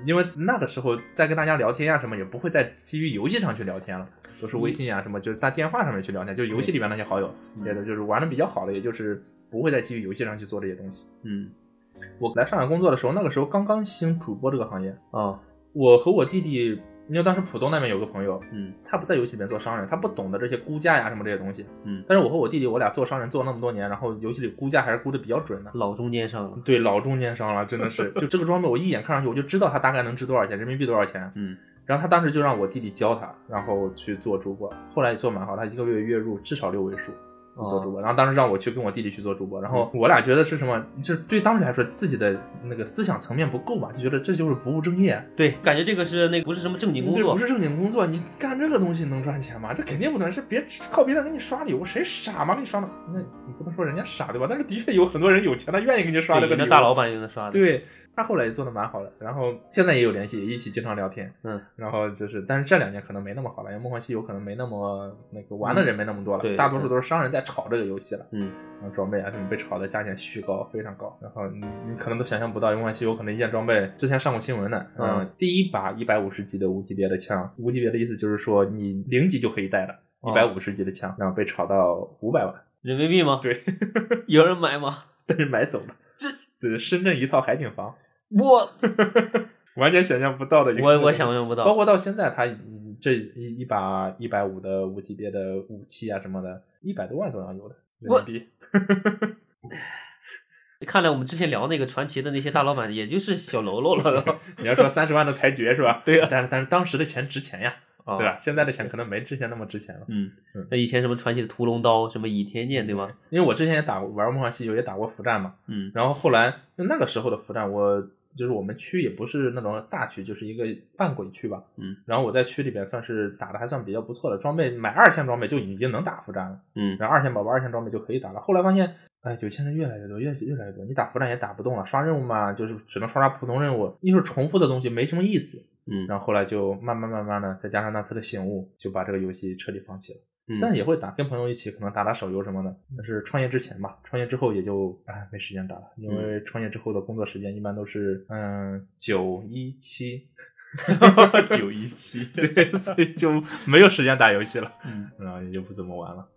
因为那个时候再跟大家聊天啊什么，也不会再基于游戏上去聊天了，都是微信啊什么，就是在电话上面去聊天，就游戏里面那些好友，别的就是玩的比较好的，也就是不会再基于游戏上去做这些东西。嗯我来上海工作的时候，那个时候刚刚兴主播这个行业，啊我和我弟弟因为当时浦东那边有个朋友，嗯他不在游戏里面做商人，他不懂得这些估价呀什么这些东西。嗯，但是我和我弟弟，我俩做商人做了那么多年，然后游戏里估价还是估的比较准的。老中间商了。对，老中间商了，真的是，就这个装备，我一眼看上去我就知道它大概能值多少钱，人民币多少钱。嗯然后他当时就让我弟弟教他，然后去做主播，后来也做蛮好，他一个月月入至少六位数。做主播，然后当时让我去跟我弟弟去做主播，然后我俩觉得是什么？就是对当时来说，自己的那个思想层面不够吧，就觉得这就是不务正业，对，感觉这个是那个不是什么正经工作，对不是正经工作，你干这个东西能赚钱吗？这肯定不能，是别靠别人给你刷礼物，谁傻吗？给你刷的，那你不能说人家傻对吧？但是的确有很多人有钱，他愿意给你刷这个礼物。那大老板也能刷的。对他后来也做的蛮好的，然后现在也有联系，一起经常聊天。嗯，然后就是，但是这两年可能没那么好了，因为《梦幻西游》可能没那么那个玩的人没那么多了，对大多数都是商人在炒这个游戏了。嗯，然后装备啊什么被炒的价钱虚高，非常高。然后你你可能都想象不到，《梦幻西游》可能一件装备之前上过新闻的，嗯嗯，第一把一百五十级的无级别的枪，无级别的意思就是说你零级就可以带的，哦一百五十级的枪，然后被炒到五百万，人民币吗？对，有人买吗？但是买走了。这这是深圳一套海景房。我 完全想象不到的一个，我我想象不到，包括到现在，他这一一把一百五的无级别的武器啊什么的，一百多万总要有的人我民币。看来我们之前聊那个传奇的那些大老板，也就是小喽啰了。你要说三十万的裁决是吧？对呀但是但是当时的钱值钱呀，啊对吧？现在的钱可能没之前那么值钱了。嗯嗯，那以前什么传奇的屠龙刀，什么倚天剑，对吧？因为我之前也打过玩梦幻西游，也打过服战嘛。嗯然后后来就那个时候的服战，我就是我们区也不是那种大区，就是一个半鬼区吧。嗯，然后我在区里边算是打的还算比较不错的，装备买二线装备就已经能打服战了。嗯然后二线宝宝、二线装备就可以打了。后来发现，哎，九千人越来越多，越越来越多，你打服战也打不动了，刷任务嘛，就是只能刷刷普通任务，一会儿重复的东西没什么意思。嗯，然后后来就慢慢慢慢的，再加上那次的醒悟，就把这个游戏彻底放弃了。嗯。现在也会打，跟朋友一起可能打打手游什么的，但是创业之前吧，创业之后也就哎没时间打了，因为创业之后的工作时间一般都是嗯九一七。九一七，对，所以就没有时间打游戏了，嗯，然后也就不怎么玩了。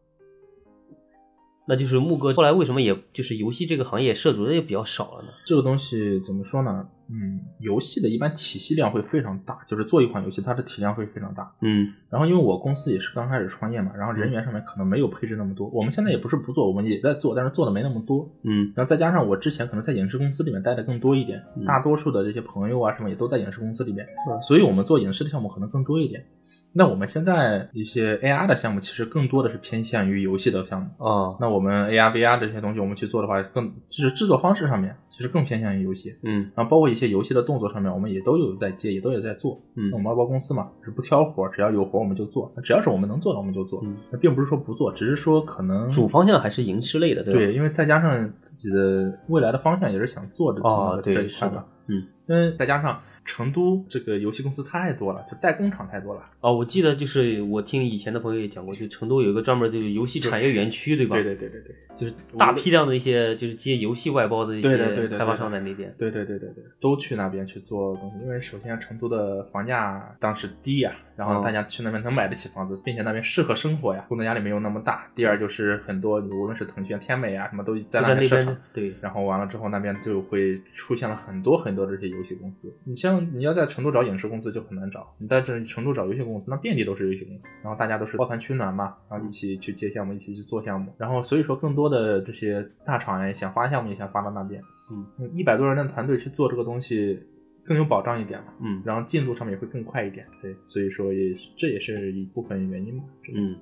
那就是木哥后来为什么也就是游戏这个行业涉足的也比较少了呢？这个东西怎么说呢？嗯，游戏的一般体系量会非常大，就是做一款游戏，它的体量会非常大。嗯然后因为我公司也是刚开始创业嘛，然后人员上面可能没有配置那么多。我们现在也不是不做，我们也在做，但是做的没那么多。嗯然后再加上我之前可能在影视公司里面待的更多一点，嗯大多数的这些朋友啊什么也都在影视公司里面，嗯所以我们做影视的项目可能更多一点。那我们现在一些 AR 的项目，其实更多的是偏向于游戏的项目。哦那我们 AR、VR 这些东西，我们去做的话，更就是制作方式上面，其实更偏向于游戏。嗯然后包括一些游戏的动作上面，我们也都有在接，也都有在做。嗯那我们外包公司嘛，是不挑活，只要有活我们就做，只要是我们能做的我们就做。嗯那并不是说不做，只是说可能主方向还是影视类的，对吧？对，因为再加上自己的未来的方向也是想做这哦这对是的一块吧。嗯因为再加上成都这个游戏公司太多了，就代工厂太多了。哦，我记得就是我听以前的朋友也讲过，就成都有一个专门的游戏产业园区，对吧？对对对对对。就是大批量的一些就是接游戏外包的一些开发商在那边。对对对对对，都去那边去做东西，因为首先成都的房价当时低呀、然后哦大家去那边能买得起房子，并且那边适合生活呀，工作压力没有那么大。第二就是很多无论是腾讯、天美啊什么都在那那边设厂，对，然后完了之后那边就会出现了很多很多的这些游戏公司。你像你要在成都找影视公司就很难找，你在这成都找游戏公司，那遍地都是游戏公司，然后大家都是抱团取暖嘛，然后一起去接项目，一起去做项目，然后所以说更多的这些大厂呀，想发项目也想发到那边，嗯，一百多人的团队去做这个东西更有保障一点嘛，嗯。然后进度上面也会更快一点，对，所以说也是这也是一部分原因吧，这个嗯，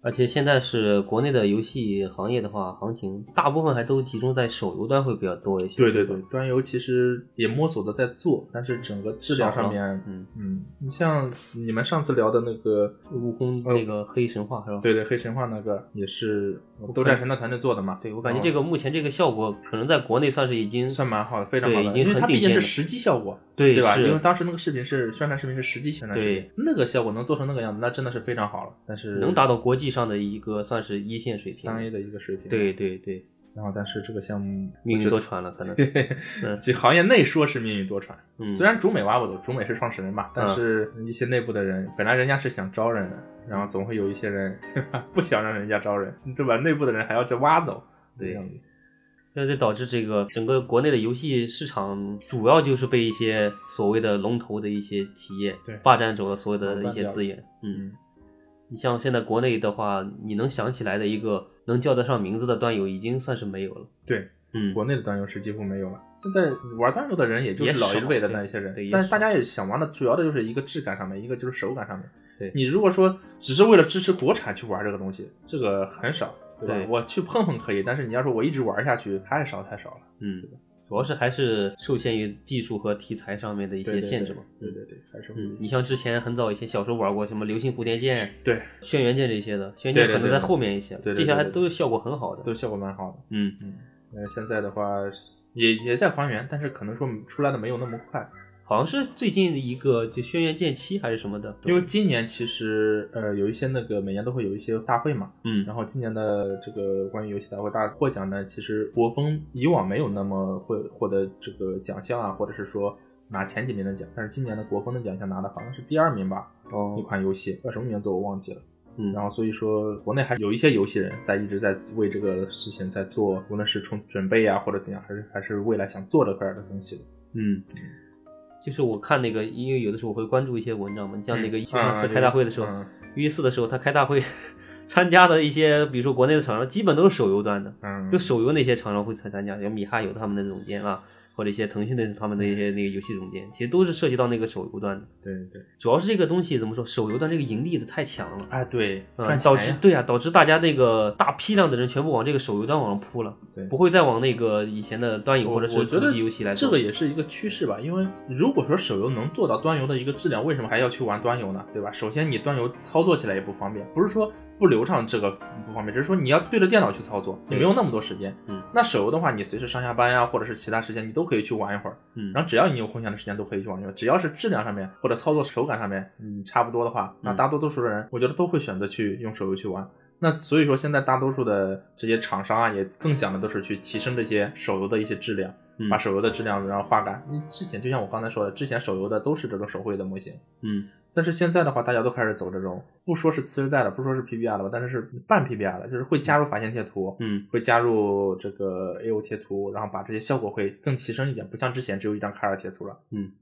而且现在是国内的游戏行业的话，行情大部分还都集中在手游端会比较多一些。对对对，端游其实也摸索的在做，但是整个质量上面，嗯，嗯，你像你们上次聊的那个，悟空那个黑神话是吧？对对，黑神话那个也是斗战神的团队做的嘛，对，我感觉这个目前这个效果可能在国内算是已经算蛮好的，非常好的，已经因为它很顶尖了毕竟是实际效果，对对吧？因为当时那个视频是宣传视频是实际宣传视频对，那个效果能做成那个样子，那真的是非常好了，但是能达到国际上的一个算是一线水平。三 A 的一个水平，对，对对，然后但是这个项目命运多舛，了，可能。这行业内说是命运多舛，嗯。虽然竹美挖不走，竹美是创始人嘛，但是一些内部的人，本来人家是想招人的，然后总会有一些人 不想让人家招人，就把？内部的人还要去挖走，对。这样子。那这导致这个整个国内的游戏市场主要就是被一些所谓的龙头的一些企业霸占走了所有的一些资源。嗯，你像现在国内的话，你能想起来的一个能叫得上名字的端游，已经算是没有了。对，嗯，国内的端游是几乎没有了。现在玩端游的人也就老一辈的那一些人但是大家也想玩的主要的就是一个质感上面，一个就是手感上面。对你如果说只是为了支持国产去玩这个东西，这个很少，对吧？对我去碰碰可以，但是你要说我一直玩下去，太少太少了。嗯，主要是还是受限于技术和题材上面的一些限制嘛。对对对，还是会嗯，你像之前很早以前小时候玩过什么《流星蝴蝶剑》对《轩辕剑》这些的，轩辕剑可能在后面一些，这些还都是效果很好的。都效果蛮好的。嗯，嗯，呃，现在的话也也在还原，但是可能说出来的没有那么快。好像是最近的一个就《轩辕剑七》还是什么的，因为今年其实呃有一些那个每年都会有一些大会嘛，嗯然后今年的这个关于游戏大会大获奖呢，其实国风以往没有那么会获得这个奖项啊，或者是说拿前几名的奖，但是今年的国风的奖项拿的好像是第二名吧，哦一哦，款游戏叫什么名字我忘记了。嗯，然后所以说国内还有一些游戏人在一直在为这个事情在做，无论是从准备啊或者怎样，还是还是未来想做这块的东西的。嗯，就是我看那个，因为有的时候我会关注一些文章嘛，你像那个嗯一九四开大会的时候嗯，一四的时候他开大会参加的一些，比如说国内的厂商，基本都是手游端的，嗯，就手游那些厂商会参参加，有米哈游他们的总监啊，或者一些腾讯的他们的一些那个游戏总监，其实都是涉及到那个手游端的。对对，主要是这个东西怎么说，手游端这个盈利的太强了。哎对，嗯导致对啊，导致大家那个大批量的人全部往这个手游端往上扑了，对不会再往那个以前的端游或者是主机游戏来。这个也是一个趋势吧，因为如果说手游能做到端游的一个质量，为什么还要去玩端游呢？对吧？首先你端游操作起来也不方便，不是说不流畅这个不方便，只是说你要对着电脑去操作，你没有那么多时间。嗯，那手游的话，你随时上下班呀、或者是其他时间，你都可以去玩一会儿。嗯，然后只要你有空闲的时间，都可以去玩一会儿。只要是质量上面或者操作手感上面，嗯，差不多的话，那嗯大多多数的人，我觉得都会选择去用手游去玩。那所以说，现在大多数的这些厂商啊，也更想的都是去提升这些手游的一些质量。嗯。把手游的质量然后画感。你之前就像我刚才说的，之前手游的都是这种手绘的模型，嗯。但是现在的话，大家都开始走这种，不说是次世代的，不说是 PBR 的吧，但是是半 PBR 的，就是会加入法线贴图，嗯。会加入这个 AO 贴图，然后把这些效果会更提升一点，不像之前只有一张卡尔贴图了。嗯，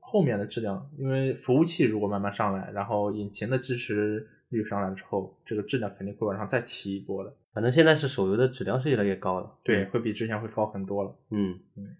后面的质量，因为服务器如果慢慢上来，然后引擎的支持率上来之后，这个质量肯定会往上再提一波的。反正现在是手游的质量是越来越高了。对，会比之前会高很多了。嗯嗯。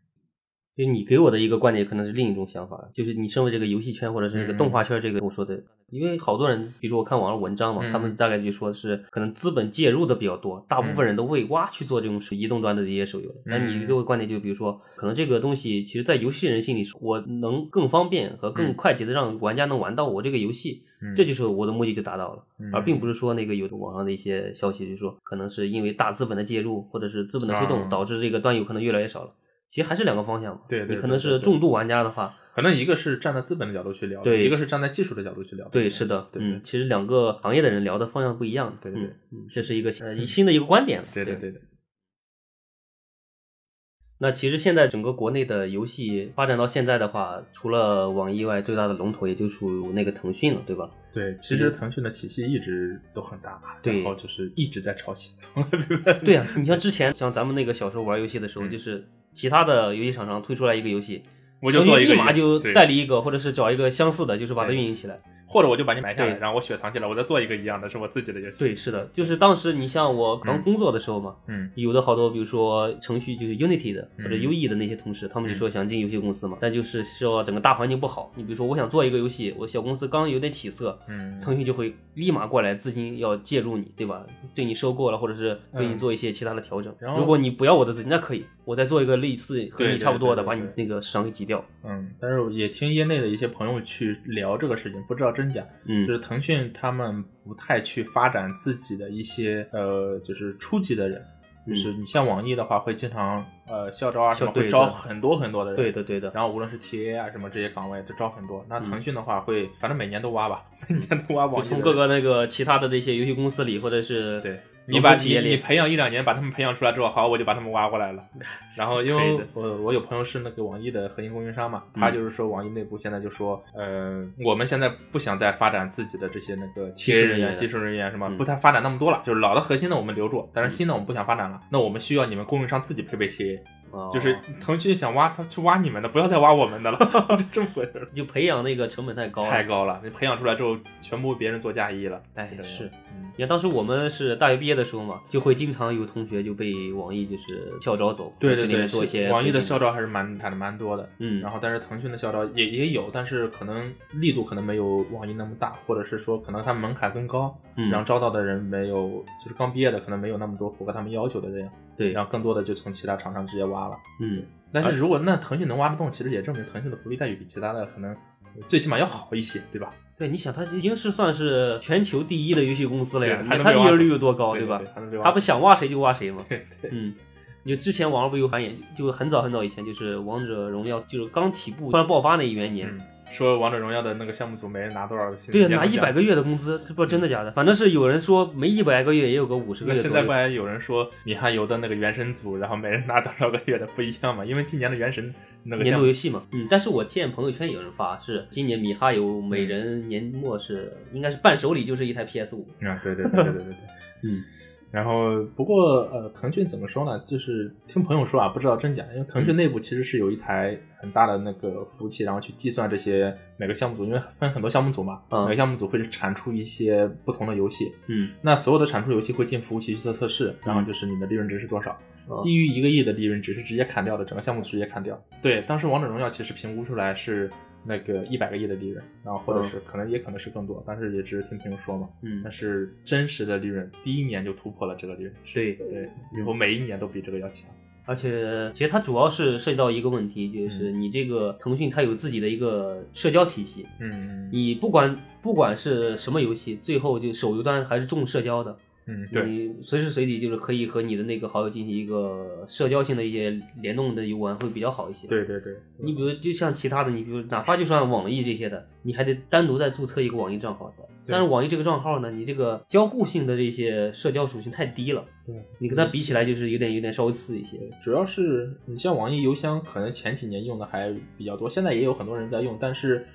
就你给我的一个观点可能是另一种想法，就是你身为这个游戏圈或者是这个嗯。动画圈这个我说的，因为好多人，比如说我看网上文章嘛，嗯他们大概就说是可能资本介入的比较多，大部分人都为挖去做这种移动端的这些手游。那、你嗯。给我观点就比如说，可能这个东西其实，在游戏人心里，我能更方便和更嗯。快捷的让玩家能玩到我这个游戏，嗯。这就是我的目的就达到了，嗯。而并不是说那个有的网上的一些消息，就是说可能是因为大资本的介入或者是资本的推动，啊导致这个端游可能越来越少了。其实还是两个方向嘛。对对你可能是重度玩家的话，可能一个是站在资本的角度去聊，对一个是站在技术的角度去聊。对，是的，对嗯，其实两个行业的人聊的方向不一样。对对对嗯，嗯，这是一个呃新的一个观点了。对对对对。那其实现在整个国内的游戏发展到现在的话，除了网易外，最大的龙头也就属于那个腾讯了，对吧？对，其实腾讯的体系一直都很大，对然后就是一直在抄袭，从 来对吧？对啊，你像之前像咱们那个小时候玩游戏的时候，嗯就是其他的游戏厂商推出来一个游戏，我就做一个立马就代理一个，或者是找一个相似的，就是把它运营起来。或者我就把你买下来，然后我雪藏起来，我再做一个一样的，是我自己的游戏。对，，是的，就是当时你像我刚嗯工作的时候嘛，嗯有的好多，比如说程序就是 Unity 的或者嗯 UE 的那些同事，他们就说想进游戏公司嘛，但就是说整个大环境不好。你比如说，我想做一个游戏，我小公司刚有点起色，嗯，腾讯就会立马过来资金要介入你，对吧？对你收购了，或者是对你嗯做一些其他的调整。然后如果你不要我的资金，那可以，我再做一个类似和你差不多的，把你那个市场给挤掉。嗯，但是也听业内的一些朋友去聊这个事情，不知道真假。嗯就是腾讯他们不太去发展自己的一些呃，就是初级的人，就是你像网易的话，会经常呃校招啊什么，会招很多很多的人。对的，对的。然后无论是 TA 啊什么这些岗位都招很多。那嗯腾讯的话会，反正每年都挖吧，每年都挖网从各个那个其他的那些游戏公司里，或者是对你把你你培养一两年，把他们培养出来之后，好，我就把他们挖过来了。然后因为我我有朋友是那个网易的核心供应商嘛，嗯他就是说网易内部现在就说，呃，我们现在不想再发展自己的这些那个技术人员技术人员什么，嗯不太发展那么多了，就是老的核心的我们留住，但是新的我们不想发展了。那我们需要你们供应商自己配备贴，哦就是腾讯想挖他去挖你们的，不要再挖我们的了，就这么回事儿。就培养那个成本太高了，太高了，你培养出来之后，全部为别人做嫁衣了。哎这个是嗯，你看当时我们是大学毕业的时候嘛，就会经常有同学就被网易就是校招走，对对对网易的校招还是蛮还是蛮多的。嗯，然后，但是腾讯的校招也也有，但是可能力度可能没有网易那么大，或者是说可能它门槛更高，嗯然后招到的人没有，就是刚毕业的可能没有那么多符合他们要求的人，对，然后更多的就从其他厂商直接挖了。嗯，但是如果那腾讯能挖得动，其实也证明腾讯的福利待遇比其他的可能最起码要好一些，对吧？对，你想它已经是算是全球第一的游戏公司了呀，它利润率有多高，对吧？它不想挖谁就挖谁嘛。对对，嗯，就之前网上不有传言，就很早很早以前，就是王者荣耀就是刚起步突然爆发那一元年，嗯，说王者荣耀的那个项目组每人拿多少薪？对呀，拿一百个月的工资，这不真的假的，反正是有人说没一百个月也有个五十个月左右。现在不然有人说米哈游的那个原神组，然后每人拿多少个月的不一样嘛？因为今年的原神那个年度游戏嘛，嗯，但是我见朋友圈有人发是今年米哈游每人年末是应该是伴手礼就是一台 PS 五，啊，对对对对对对对。嗯然后不过呃，腾讯怎么说呢？就是听朋友说啊，不知道真假，因为腾讯嗯内部其实是有一台很大的那个服务器，然后去计算这些每个项目组，因为分很多项目组嘛，嗯每个项目组会产出一些不同的游戏，嗯，那所有的产出游戏会进服务器去做测试，然后就是你的利润值是多少。哦低于一个亿的利润值是直接砍掉的，整个项目直接砍掉。对，当时王者荣耀其实评估出来是那个一百个亿的利润，然后或者是、可能也可能是更多，但是也只是听朋友说嘛。嗯但是真实的利润第一年就突破了这个利润值，对对，以后每一年都比这个要强。而且其实它主要是涉及到一个问题，就是你这个腾讯它有自己的一个社交体系，嗯你不管不管是什么游戏，最后就手游端还是重社交的，嗯，对，你随时随地就是可以和你的那个好友进行一个社交性的一些联动的游玩会比较好一些。对对对，你比如就像其他的，你比如哪怕就算网易这些的，你还得单独再注册一个网易账号的。但是网易这个账号呢，你这个交互性的这些社交属性太低了，对，你跟它比起来就是有点有点稍微次一些。主要是你像网易邮箱，可能前几年用的还比较多，现在也有很多人在用，但是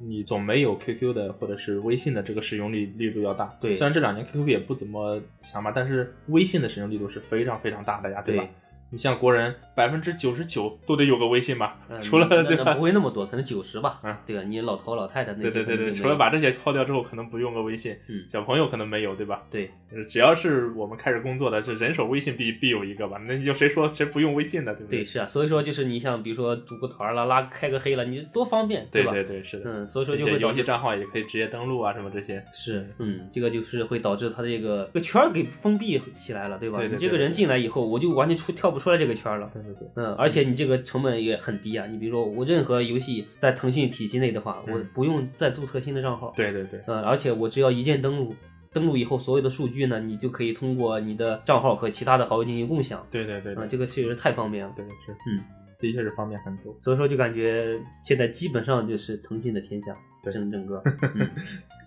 你总没有 QQ 的或者是微信的这个使用力力度要大。对虽然这两年 QQ 也不怎么强吧，但是微信的使用力度是非常非常大的呀，对吧？对你像国人百分之九十九都得有个微信吧，嗯 除了对吧不？会那么多，可能九十吧。嗯对吧？你老头老太太那些对对对对，除了把这些抛掉之后，可能不用个微信，嗯小朋友可能没有，对吧？对呃只要是我们开始工作的，这人手微信必必有一个吧？那你就谁说谁不用微信的，对不对是啊，所以说就是你像比如说组个团了，拉开个黑了，你多方便，对吧？对对对，是的。嗯，所以说就会游戏账号也可以直接登录啊，什么这些。是，嗯，这个就是会导致他这个这个圈儿给封闭起来了，对吧？对对你这个人进来以后，我就完全出跳不出来这个圈了。对对对，嗯，而且你这个成本也很低啊。你比如说，我任何游戏在腾讯体系内的话，嗯我不用再注册新的账号。，对对对，嗯，而且我只要一键登录，登录以后所有的数据呢，你就可以通过你的账号和其他的好友进行共享。对对对对嗯，这个确实太方便了。对是，嗯，的确是方便很多。所以说就感觉现在基本上就是腾讯的天下，对整整个。嗯，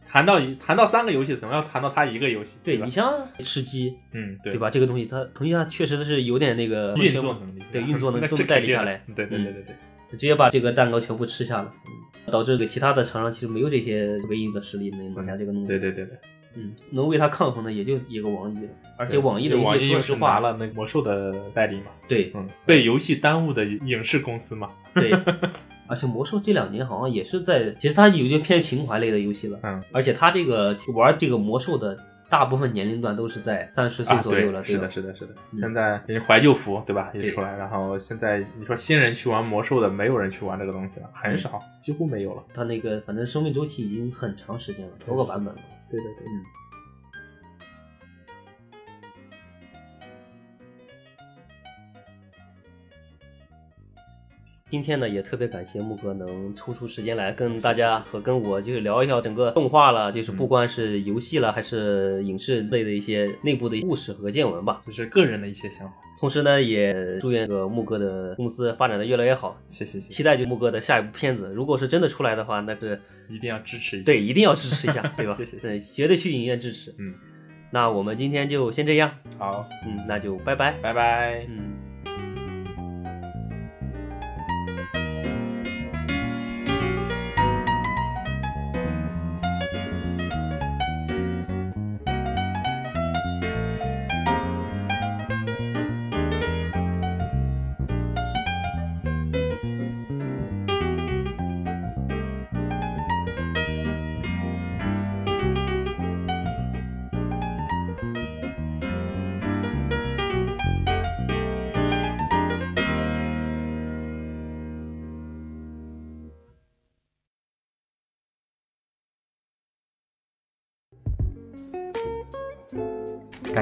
谈到一谈到三个游戏，总要谈到它一个游戏，吧对你？像吃鸡，嗯，对对吧？？这个东西它腾讯它确实是有点那个运作能力，对 运作能力都代理下来对对对对对，直接把这个蛋糕全部吃下了，嗯，导致给其他的厂商其实没有这些唯一的实力能拿下这个东西。对对对对。嗯，能为他抗衡的也就一个网易了，而且网易的网易说实话，是拿了那个魔兽的代理嘛，对嗯，被游戏耽误的影视公司嘛，对，而且魔兽这两年好像也是在，其实它有点偏情怀类的游戏了，嗯，而且它这个玩这个魔兽的大部分年龄段都是在三十岁啊，左右了，对，是的，是的，是的。现在人怀旧服对吧也出来，然后现在你说新人去玩魔兽的，没有人去玩这个东西了，很少，几乎没有了。它那个反正生命周期已经很长时间了，多个版本了。对对对，嗯。今天呢，也特别感谢木哥能抽出时间来跟大家和跟我就是聊一聊整个动画了，就是不光是游戏了，还是影视类的一些内部的故事和见闻吧。就是个人的一些想法。同时呢，也祝愿这个木哥的公司发展的越来越好，谢谢期待就木哥的下一部片子。如果是真的出来的话，那是一定要支持一下。对，一定要支持一下，对吧？谢谢对，绝对去影院支持。嗯，那我们今天就先这样，好，嗯，那就拜拜，拜拜。嗯。